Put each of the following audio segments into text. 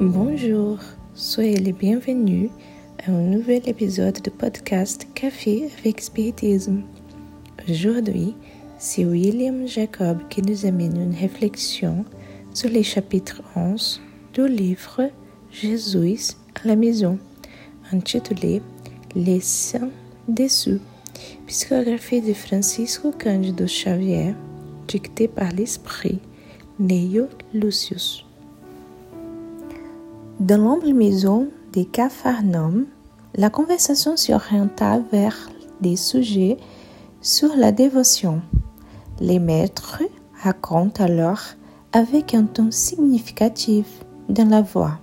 Bonjour, soyez les bienvenus à un nouvel épisode de podcast Café avec Spiritisme. Aujourd'hui, c'est William Jacob qui nous amène une réflexion sur les chapitres 11 du livre Jésus à la maison, intitulé Les saints déçus, psychographie de Francisco Cândido Xavier, dictée par l'esprit Neio Lucius. Dans l'humble maison des Capharnaüm, la conversation s'orienta vers des sujets sur la dévotion. Les maîtres racontent alors avec un ton significatif dans la voix.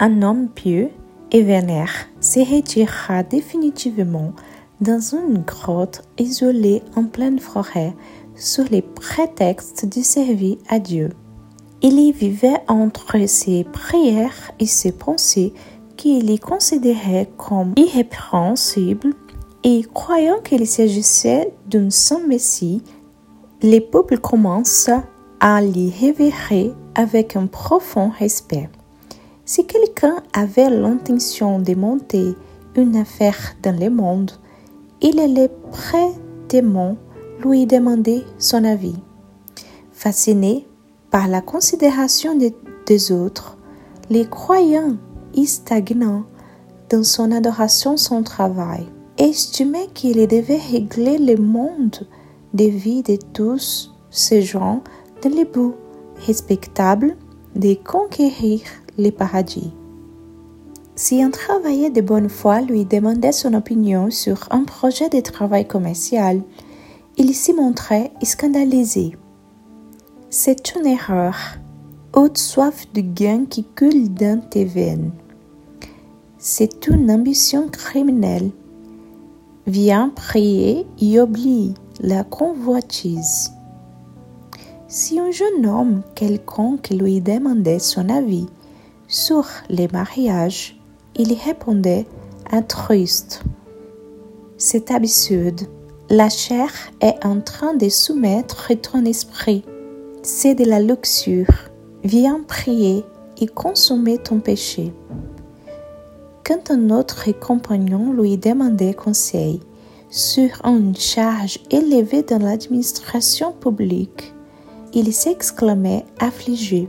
Un homme pieux et vénère se retirera définitivement dans une grotte isolée en pleine forêt sur les prétextes de servir à Dieu. Il y vivait entre ses prières et ses pensées qu'il y considérait comme irrépréhensibles et croyant qu'il s'agissait d'un saint Messie, les peuples commencent à l'y révérer avec un profond respect. Si quelqu'un avait l'intention de monter une affaire dans le monde, il allait prêtement lui demander son avis. Fasciné par la considération des autres, les croyants y stagnant dans son adoration son travail, estimaient qu'il devait régler le monde des vies de tous ces gens dans le but respectable de conquérir le paradis. Si un travailleur de bonne foi lui demandait son opinion sur un projet de travail commercial, il s'y montrait scandalisé. C'est une erreur. Haute soif de gain qui coule dans tes veines. C'est une ambition criminelle. Viens prier et oublie la convoitise. Si un jeune homme quelconque lui demandait son avis sur les mariages, il répondait triste. C'est absurde. La chair est en train de soumettre ton esprit c'est de la luxure. Viens prier et consommer ton péché. Quand un autre compagnon lui demandait conseil sur une charge élevée dans l'administration publique, il s'exclamait affligé.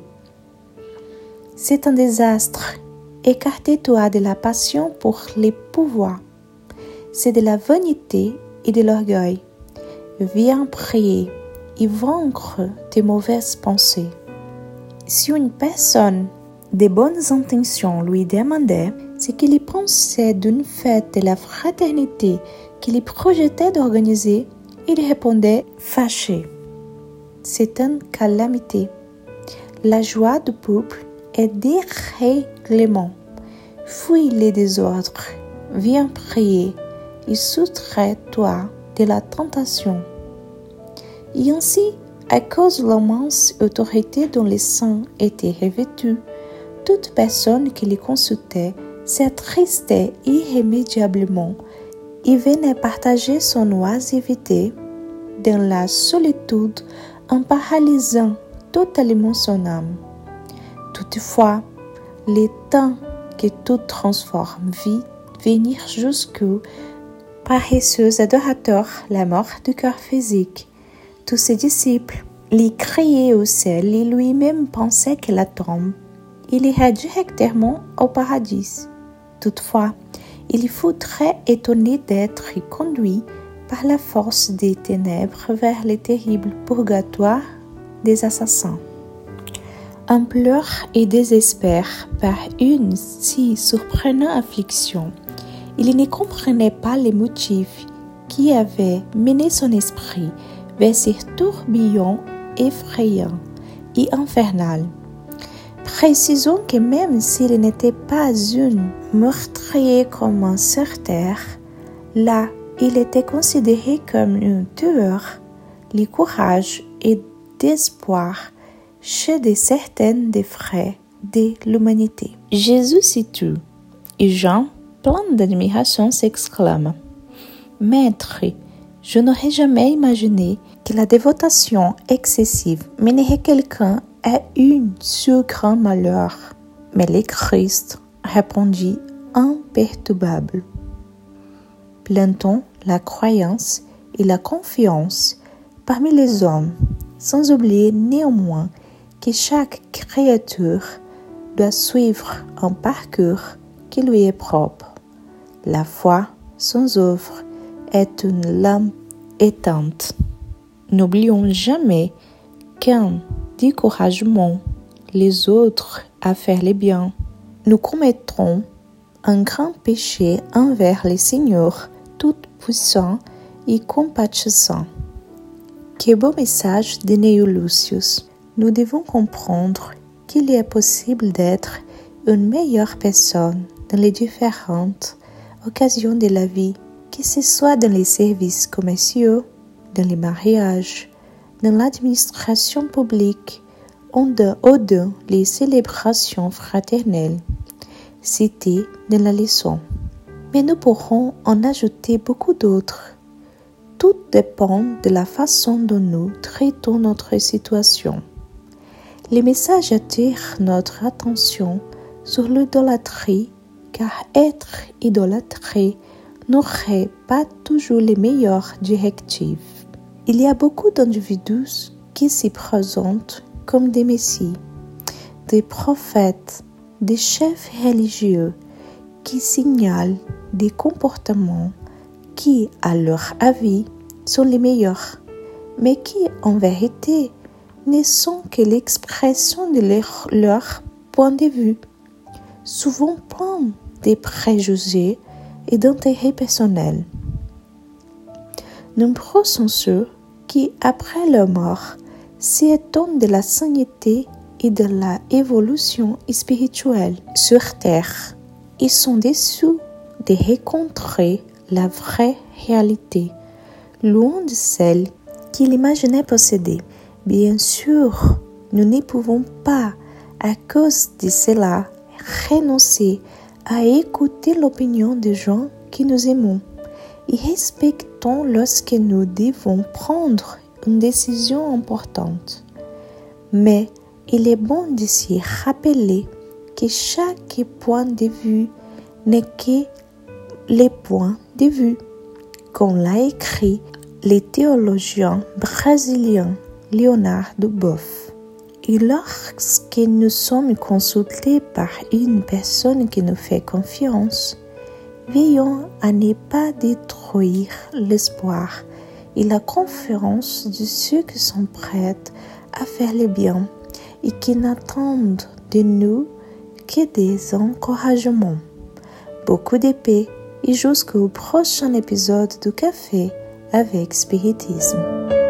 C'est un désastre. Écarte-toi de la passion pour les pouvoirs. C'est de la vanité et de l'orgueil. Viens prier et vaincre tes mauvaises pensées. Si une personne de bonnes intentions lui demandait ce qu'il pensait d'une fête de la fraternité qu'il projetait d'organiser, il répondait fâché. C'est une calamité. La joie du peuple est dérèglement. Fuis les désordres, viens prier et soustrais-toi de la tentation. Et ainsi, à cause de l'immense autorité dont les saints étaient revêtus, toute personne qui les consultait s'attristait irrémédiablement et venait partager son oisiveté dans la solitude en paralysant totalement son âme. Toutefois, les temps que tout transforme vit venir jusqu'où paresseux adorateurs la mort du cœur physique tous ses disciples lui criaient au ciel et lui-même pensait que la tombe. Il irait directement au paradis. Toutefois, il fut très étonné d'être conduit par la force des ténèbres vers le terrible purgatoire des assassins. En pleurs et désespère par une si surprenante affliction, il ne comprenait pas les motifs qui avaient mené son esprit vers ces tourbillons effrayants et infernal. Précisons que même s'il n'était pas une meurtrier comme un certain, là, il était considéré comme un tueur, le courage et d'espoir chez de certaines des frères de l'humanité. Jésus s'y tue, et Jean, plein d'admiration, s'exclame Maître, je n'aurais jamais imaginé que la dévotation excessive mènerait quelqu'un à une si grand malheur. Mais le Christ répondit imperturbable. Plantons la croyance et la confiance parmi les hommes, sans oublier néanmoins que chaque créature doit suivre un parcours qui lui est propre. La foi sans œuvre est une lampe éteinte. N'oublions jamais qu'un découragement les autres à faire le bien, nous commettrons un grand péché envers le Seigneur tout-puissant et compatissant. Quel beau message de Neo Lucius. Nous devons comprendre qu'il est possible d'être une meilleure personne dans les différentes occasions de la vie, que ce soit dans les services commerciaux, dans les mariages, dans l'administration publique ou dans les célébrations fraternelles. C'était dans la leçon. Mais nous pourrons en ajouter beaucoup d'autres. Tout dépend de la façon dont nous traitons notre situation. Les messages attirent notre attention sur l'idolâtrie car être idolâtré n'aurait pas toujours les meilleures directives. Il y a beaucoup d'individus qui s'y présentent comme des messies, des prophètes, des chefs religieux qui signalent des comportements qui, à leur avis, sont les meilleurs, mais qui, en vérité, ne sont que l'expression de leur, leur, point de vue, souvent plein des préjugés et d'intérêts personnels. Nombreux sont ceux qui, après leur mort, s'étonnent de la sainteté et de la évolution spirituelle sur terre. Ils sont déçus de rencontrer la vraie réalité, loin de celle qu'ils imaginaient posséder. Bien sûr, nous ne pouvons pas, à cause de cela, renoncer à écouter l'opinion des gens qui nous aimons et respectons lorsque nous devons prendre une décision importante. Mais il est bon de s'y rappeler que chaque point de vue n'est que les points de vue, comme l'a écrit le théologien brésilien Leonardo Boff. Et lorsque nous sommes consultés par une personne qui nous fait confiance, veillons à ne pas détruire l'espoir et la confiance de ceux qui sont prêts à faire le bien et qui n'attendent de nous que des encouragements. Beaucoup paix et jusqu'au prochain épisode du Café avec Spiritisme.